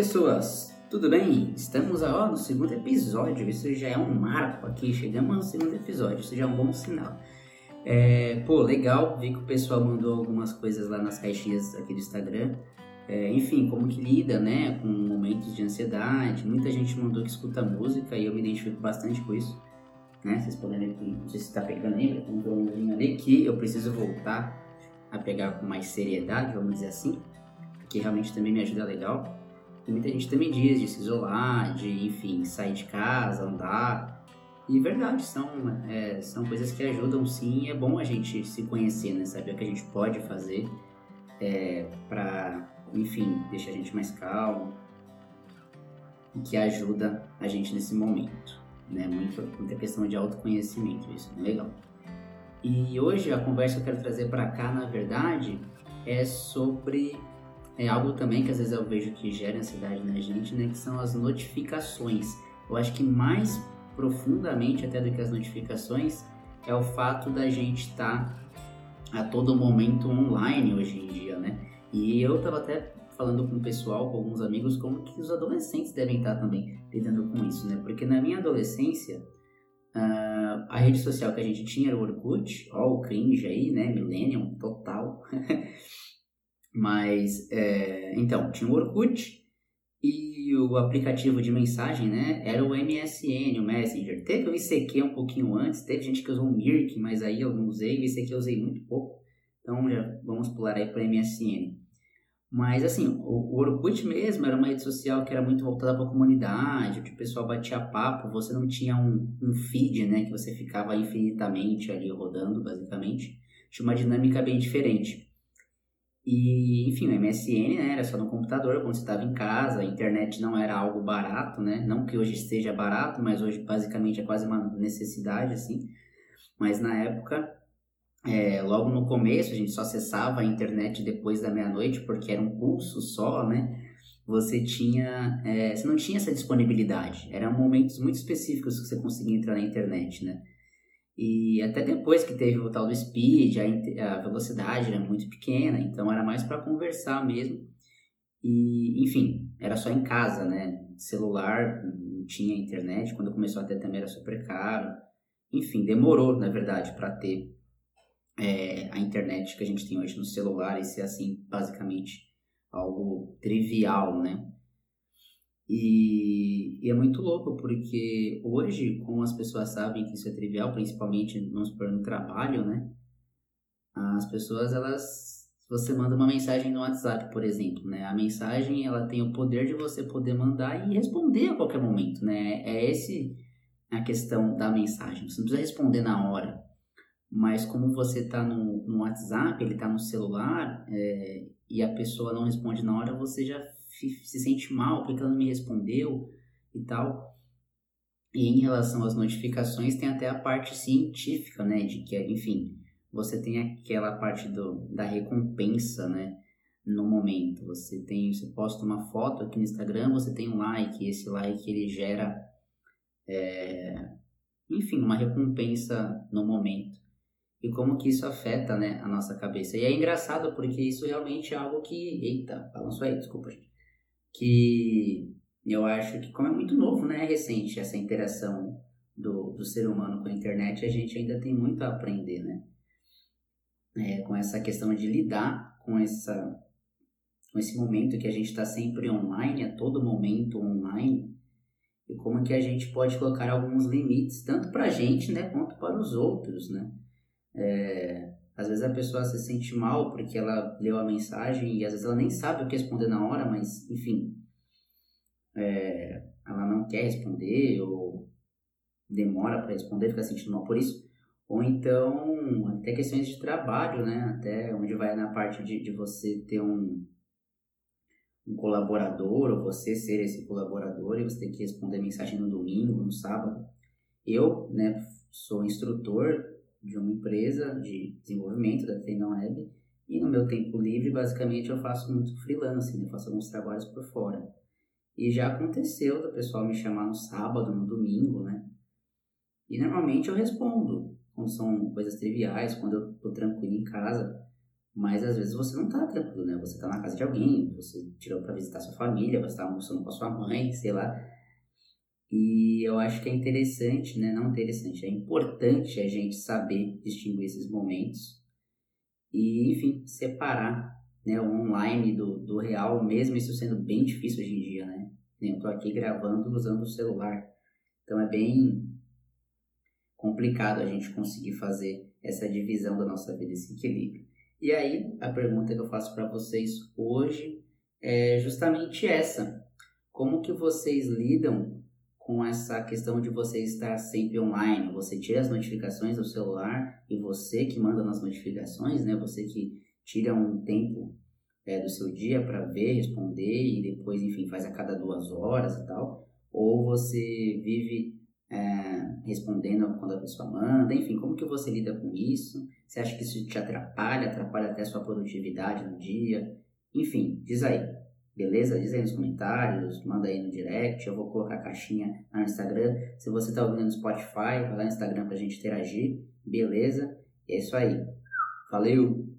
pessoas, tudo bem? Estamos ó, no segundo episódio, isso já é um marco aqui, chegamos no segundo episódio, isso já é um bom sinal. É, pô, legal, vi que o pessoal mandou algumas coisas lá nas caixinhas aqui do Instagram. É, enfim, como que lida, né, com momentos de ansiedade. Muita gente mandou que escuta música e eu me identifico bastante com isso. Né? Vocês podem ver aqui, não sei se está pegando ainda, tem um ali que eu preciso voltar a pegar com mais seriedade, vamos dizer assim, que realmente também me ajuda legal. Muita gente também diz de se isolar, de, enfim, sair de casa, andar. E verdade, são, é, são coisas que ajudam sim. E é bom a gente se conhecer, né? Saber o que a gente pode fazer é, para, enfim, deixar a gente mais calmo. E que ajuda a gente nesse momento. Né? Muito, muita questão de autoconhecimento, isso é legal. E hoje a conversa que eu quero trazer para cá, na verdade, é sobre é algo também que às vezes eu vejo que gera ansiedade na gente, né? Que são as notificações. Eu acho que mais profundamente até do que as notificações é o fato da gente estar tá a todo momento online hoje em dia, né? E eu tava até falando com o pessoal, com alguns amigos, como que os adolescentes devem estar tá também lidando com isso, né? Porque na minha adolescência, uh, a rede social que a gente tinha era o Orkut, ó o cringe aí, né? Millennium total. Mas, é, então, tinha o Orkut e o aplicativo de mensagem, né, era o MSN, o Messenger. Teve o ICQ um pouquinho antes, teve gente que usou o Mirk, mas aí eu não usei, o ICQ eu usei muito pouco. Então, já vamos pular aí para o MSN. Mas, assim, o, Orkut mesmo era uma rede social que era muito voltada para a comunidade, o pessoal batia papo, você não tinha um, um feed, né, que você ficava infinitamente ali rodando, basicamente. Tinha uma dinâmica bem diferente. E, enfim, o MSN né, era só no computador, quando você estava em casa, a internet não era algo barato, né? Não que hoje esteja barato, mas hoje basicamente é quase uma necessidade, assim. Mas na época, é, logo no começo, a gente só acessava a internet depois da meia-noite, porque era um pulso só, né? Você tinha, é, você não tinha essa disponibilidade. Eram momentos muito específicos que você conseguia entrar na internet, né? E até depois que teve o tal do speed, a, a velocidade era muito pequena, então era mais para conversar mesmo. E, enfim, era só em casa, né? Celular, não tinha internet. Quando começou a ter também era super caro. Enfim, demorou, na verdade, para ter é, a internet que a gente tem hoje no celular e ser assim, basicamente, algo trivial, né? E, e, é muito louco, porque hoje, como as pessoas sabem que isso é trivial, principalmente vamos supor, no trabalho, né? As pessoas, elas. Você manda uma mensagem no WhatsApp, por exemplo, né? A mensagem, ela tem o poder de você poder mandar e responder a qualquer momento, né? É esse a questão da mensagem. Você não precisa responder na hora. Mas como você está no, no WhatsApp, ele está no celular, é, e a pessoa não responde na hora, você já se sente mal porque ela não me respondeu e tal. E em relação às notificações, tem até a parte científica, né? De que, enfim, você tem aquela parte do, da recompensa, né? No momento. Você tem, você posta uma foto aqui no Instagram, você tem um like, esse like ele gera, é, enfim, uma recompensa no momento. E como que isso afeta, né, a nossa cabeça. E é engraçado porque isso realmente é algo que... Eita, balançou aí, desculpa, gente que eu acho que, como é muito novo, né, recente essa interação do, do ser humano com a internet, a gente ainda tem muito a aprender, né? É, com essa questão de lidar com essa com esse momento que a gente está sempre online, a todo momento online, e como que a gente pode colocar alguns limites, tanto para a gente, né, quanto para os outros, né? É, às vezes a pessoa se sente mal porque ela leu a mensagem e às vezes ela nem sabe o que responder na hora, mas enfim, é, ela não quer responder ou demora para responder, fica sentindo mal por isso. Ou então, até questões de trabalho, né? Até onde vai na parte de, de você ter um, um colaborador, ou você ser esse colaborador, e você ter que responder mensagem no domingo, no sábado. Eu, né, sou instrutor de uma empresa de desenvolvimento da Treinão Web e no meu tempo livre, basicamente, eu faço muito freelance, né? eu faço alguns trabalhos por fora. E já aconteceu do pessoal me chamar no sábado, no domingo, né? E normalmente eu respondo, quando são coisas triviais, quando eu tô tranquilo em casa. Mas às vezes você não tá tranquilo, né? Você tá na casa de alguém, você tirou para visitar sua família, você tá almoçando com a sua mãe, sei lá. E eu acho que é interessante, né? Não interessante, é importante a gente saber distinguir esses momentos e, enfim, separar né, o online do, do real, mesmo isso sendo bem difícil hoje em dia, né? Eu tô aqui gravando usando o celular, então é bem complicado a gente conseguir fazer essa divisão da nossa vida, esse equilíbrio. E aí, a pergunta que eu faço para vocês hoje é justamente essa. Como que vocês lidam com essa questão de você estar sempre online? Você tira as notificações do celular e você que manda nas notificações, né? Você que tira um tempo é, do seu dia para ver, responder e depois, enfim, faz a cada duas horas e tal. Ou você vive é, respondendo quando a pessoa manda, enfim, como que você lida com isso? Você acha que isso te atrapalha, atrapalha até a sua produtividade no dia? Enfim, diz aí, beleza? Diz aí nos comentários, manda aí no direct, eu vou colocar a caixinha lá no Instagram. Se você está ouvindo no Spotify, vai lá no Instagram pra gente interagir, beleza? É isso aí. Valeu!